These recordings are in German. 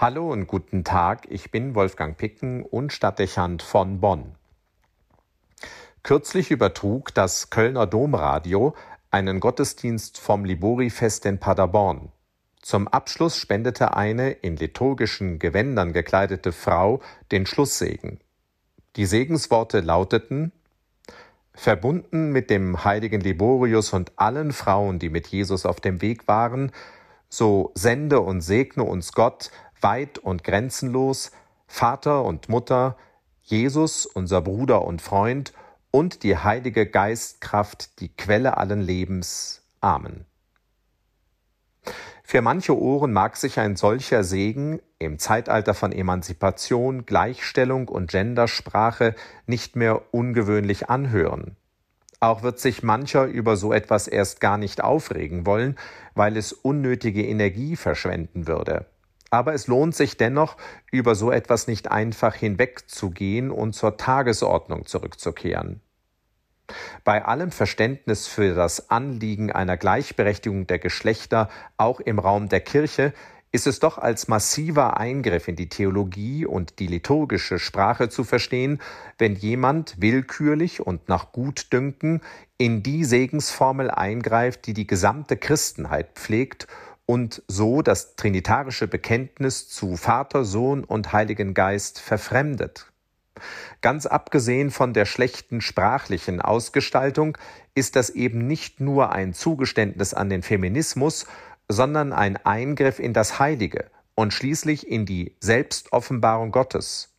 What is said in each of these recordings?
Hallo und guten Tag, ich bin Wolfgang Picken und Stadtdechant von Bonn. Kürzlich übertrug das Kölner Domradio einen Gottesdienst vom Liborifest in Paderborn. Zum Abschluss spendete eine in liturgischen Gewändern gekleidete Frau den Schlusssegen. Die Segensworte lauteten Verbunden mit dem heiligen Liborius und allen Frauen, die mit Jesus auf dem Weg waren, so sende und segne uns Gott weit und grenzenlos, Vater und Mutter, Jesus, unser Bruder und Freund, und die Heilige Geistkraft, die Quelle allen Lebens. Amen. Für manche Ohren mag sich ein solcher Segen im Zeitalter von Emanzipation, Gleichstellung und Gendersprache nicht mehr ungewöhnlich anhören. Auch wird sich mancher über so etwas erst gar nicht aufregen wollen, weil es unnötige Energie verschwenden würde. Aber es lohnt sich dennoch, über so etwas nicht einfach hinwegzugehen und zur Tagesordnung zurückzukehren. Bei allem Verständnis für das Anliegen einer Gleichberechtigung der Geschlechter auch im Raum der Kirche ist es doch als massiver Eingriff in die Theologie und die liturgische Sprache zu verstehen, wenn jemand willkürlich und nach Gutdünken in die Segensformel eingreift, die die gesamte Christenheit pflegt und so das trinitarische Bekenntnis zu Vater, Sohn und Heiligen Geist verfremdet. Ganz abgesehen von der schlechten sprachlichen Ausgestaltung ist das eben nicht nur ein Zugeständnis an den Feminismus, sondern ein Eingriff in das Heilige und schließlich in die Selbstoffenbarung Gottes.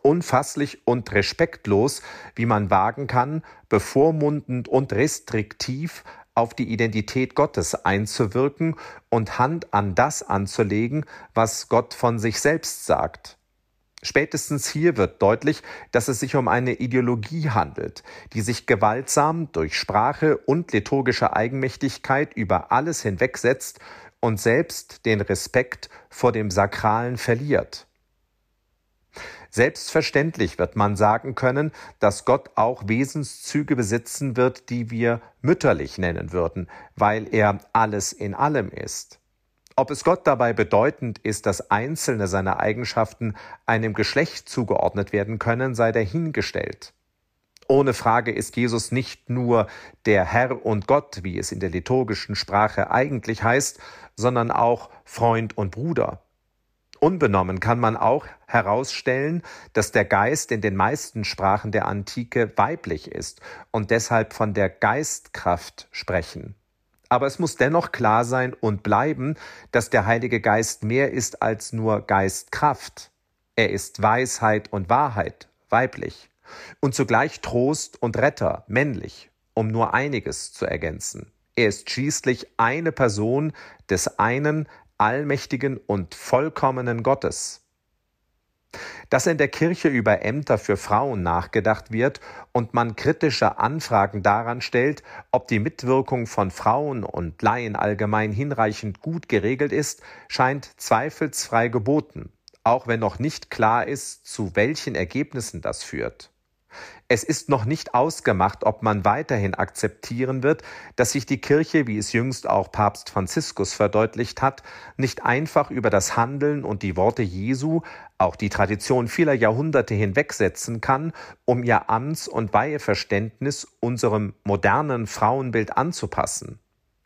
Unfasslich und respektlos, wie man wagen kann, bevormundend und restriktiv auf die Identität Gottes einzuwirken und Hand an das anzulegen, was Gott von sich selbst sagt. Spätestens hier wird deutlich, dass es sich um eine Ideologie handelt, die sich gewaltsam durch Sprache und liturgische Eigenmächtigkeit über alles hinwegsetzt und selbst den Respekt vor dem Sakralen verliert. Selbstverständlich wird man sagen können, dass Gott auch Wesenszüge besitzen wird, die wir mütterlich nennen würden, weil er alles in allem ist. Ob es Gott dabei bedeutend ist, dass einzelne seiner Eigenschaften einem Geschlecht zugeordnet werden können, sei dahingestellt. Ohne Frage ist Jesus nicht nur der Herr und Gott, wie es in der liturgischen Sprache eigentlich heißt, sondern auch Freund und Bruder. Unbenommen kann man auch herausstellen, dass der Geist in den meisten Sprachen der Antike weiblich ist und deshalb von der Geistkraft sprechen. Aber es muss dennoch klar sein und bleiben, dass der Heilige Geist mehr ist als nur Geistkraft. Er ist Weisheit und Wahrheit, weiblich, und zugleich Trost und Retter, männlich, um nur einiges zu ergänzen. Er ist schließlich eine Person des einen allmächtigen und vollkommenen Gottes. Dass in der Kirche über Ämter für Frauen nachgedacht wird und man kritische Anfragen daran stellt, ob die Mitwirkung von Frauen und Laien allgemein hinreichend gut geregelt ist, scheint zweifelsfrei geboten, auch wenn noch nicht klar ist, zu welchen Ergebnissen das führt. Es ist noch nicht ausgemacht, ob man weiterhin akzeptieren wird, dass sich die Kirche, wie es jüngst auch Papst Franziskus verdeutlicht hat, nicht einfach über das Handeln und die Worte Jesu, auch die Tradition vieler Jahrhunderte hinwegsetzen kann, um ihr Amts- und Weiheverständnis unserem modernen Frauenbild anzupassen.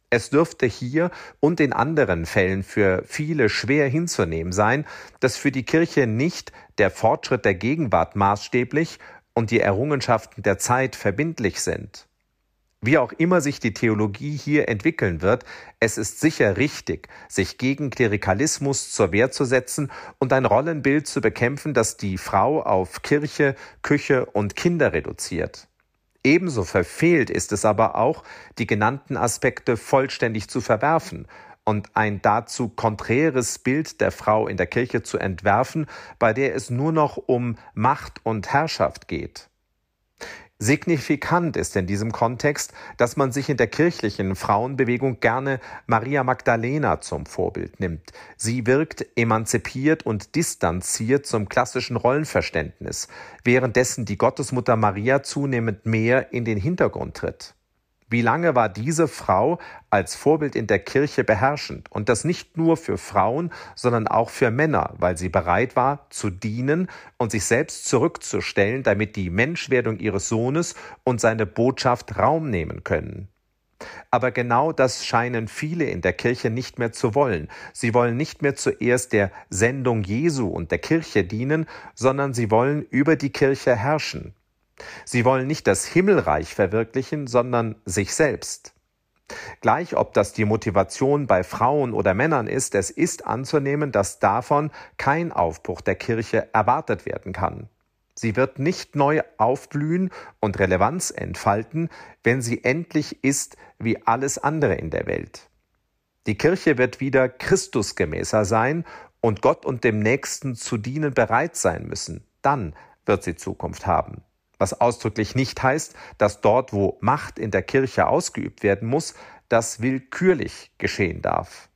Es dürfte hier und in anderen Fällen für viele schwer hinzunehmen sein, dass für die Kirche nicht der Fortschritt der Gegenwart maßstäblich, und die Errungenschaften der Zeit verbindlich sind. Wie auch immer sich die Theologie hier entwickeln wird, es ist sicher richtig, sich gegen Klerikalismus zur Wehr zu setzen und ein Rollenbild zu bekämpfen, das die Frau auf Kirche, Küche und Kinder reduziert. Ebenso verfehlt ist es aber auch, die genannten Aspekte vollständig zu verwerfen und ein dazu konträres Bild der Frau in der Kirche zu entwerfen, bei der es nur noch um Macht und Herrschaft geht. Signifikant ist in diesem Kontext, dass man sich in der kirchlichen Frauenbewegung gerne Maria Magdalena zum Vorbild nimmt. Sie wirkt emanzipiert und distanziert zum klassischen Rollenverständnis, währenddessen die Gottesmutter Maria zunehmend mehr in den Hintergrund tritt. Wie lange war diese Frau als Vorbild in der Kirche beherrschend? Und das nicht nur für Frauen, sondern auch für Männer, weil sie bereit war zu dienen und sich selbst zurückzustellen, damit die Menschwerdung ihres Sohnes und seine Botschaft Raum nehmen können. Aber genau das scheinen viele in der Kirche nicht mehr zu wollen. Sie wollen nicht mehr zuerst der Sendung Jesu und der Kirche dienen, sondern sie wollen über die Kirche herrschen. Sie wollen nicht das Himmelreich verwirklichen, sondern sich selbst. Gleich ob das die Motivation bei Frauen oder Männern ist, es ist anzunehmen, dass davon kein Aufbruch der Kirche erwartet werden kann. Sie wird nicht neu aufblühen und Relevanz entfalten, wenn sie endlich ist wie alles andere in der Welt. Die Kirche wird wieder Christusgemäßer sein und Gott und dem Nächsten zu dienen bereit sein müssen. Dann wird sie Zukunft haben was ausdrücklich nicht heißt, dass dort, wo Macht in der Kirche ausgeübt werden muss, das willkürlich geschehen darf.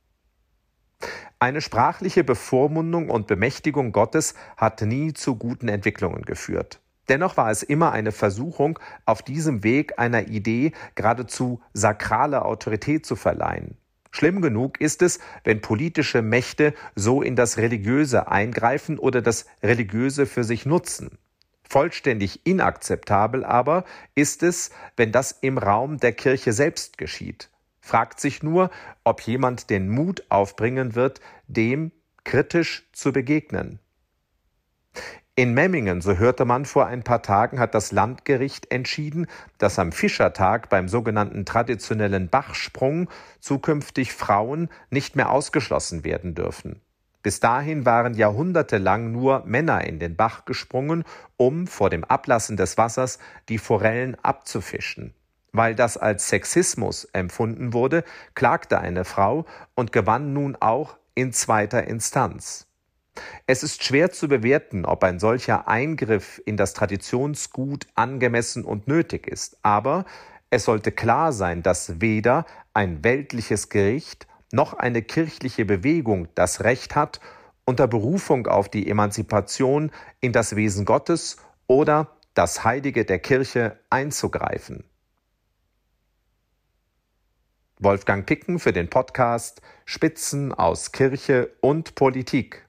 Eine sprachliche Bevormundung und Bemächtigung Gottes hat nie zu guten Entwicklungen geführt. Dennoch war es immer eine Versuchung, auf diesem Weg einer Idee geradezu sakrale Autorität zu verleihen. Schlimm genug ist es, wenn politische Mächte so in das Religiöse eingreifen oder das Religiöse für sich nutzen. Vollständig inakzeptabel aber ist es, wenn das im Raum der Kirche selbst geschieht. Fragt sich nur, ob jemand den Mut aufbringen wird, dem kritisch zu begegnen. In Memmingen, so hörte man vor ein paar Tagen, hat das Landgericht entschieden, dass am Fischertag beim sogenannten traditionellen Bachsprung zukünftig Frauen nicht mehr ausgeschlossen werden dürfen. Bis dahin waren jahrhundertelang nur Männer in den Bach gesprungen, um vor dem Ablassen des Wassers die Forellen abzufischen. Weil das als Sexismus empfunden wurde, klagte eine Frau und gewann nun auch in zweiter Instanz. Es ist schwer zu bewerten, ob ein solcher Eingriff in das Traditionsgut angemessen und nötig ist, aber es sollte klar sein, dass weder ein weltliches Gericht noch eine kirchliche Bewegung das Recht hat, unter Berufung auf die Emanzipation in das Wesen Gottes oder das Heilige der Kirche einzugreifen. Wolfgang Picken für den Podcast Spitzen aus Kirche und Politik.